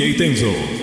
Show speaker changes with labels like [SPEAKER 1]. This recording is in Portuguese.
[SPEAKER 1] DJ Tenzo.